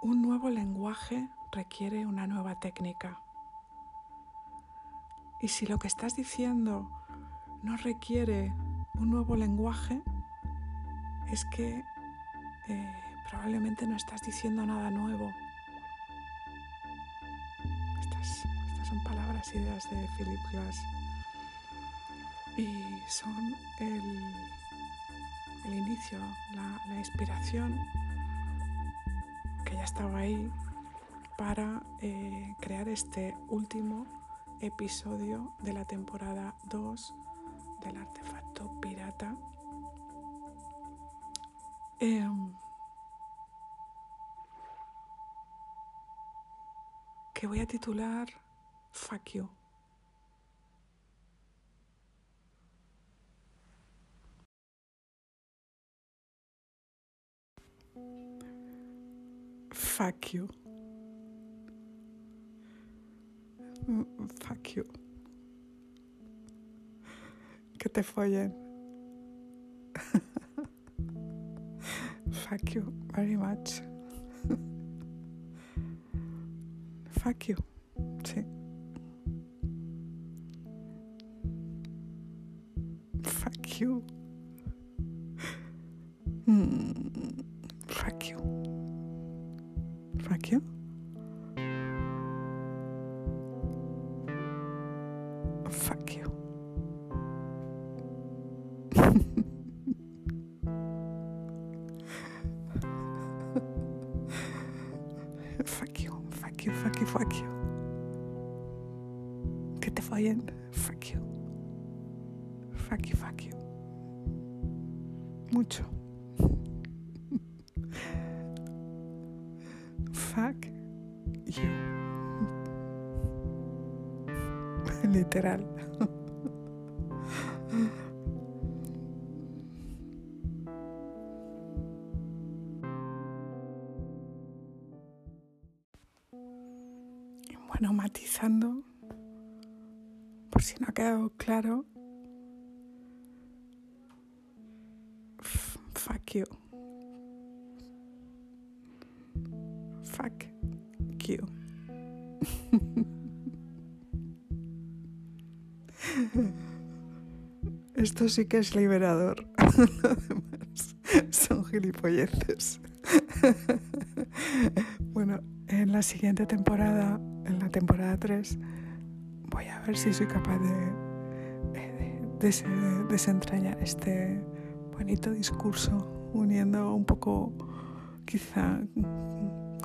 un nuevo lenguaje requiere una nueva técnica. Y si lo que estás diciendo no requiere un nuevo lenguaje, es que eh, probablemente no estás diciendo nada nuevo. Estas, son palabras, ideas de Philip Glass. Y son el, inicio, la, inspiración ya estaba ahí para eh, crear este último episodio de la temporada 2 del artefacto pirata. Em, que voy a titular Fuck You. Fuck you. Mm, fuck you. Que te follen. Fuck you very much. Fuck you. Sí. Fuck you. Mm, fuck you. You. Fuck you. fuck you, fuck you, fuck you, fuck you. Que te follen. Fuck you. Fuck you, fuck you. Mucho. Literal. Bueno, matizando, por si no ha quedado claro, fuck you. Fuck you. Esto sí que es liberador. Lo demás son gilipolleces. bueno, en la siguiente temporada, en la temporada 3, voy a ver si soy capaz de, de- de des- desentrañar este bonito discurso, uniendo un poco, quizá,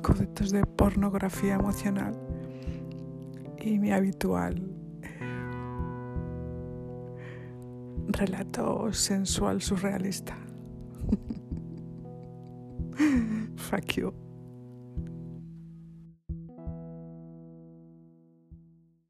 conceptos de pornografía emocional y mi habitual relato sensual surrealista. Fuck you.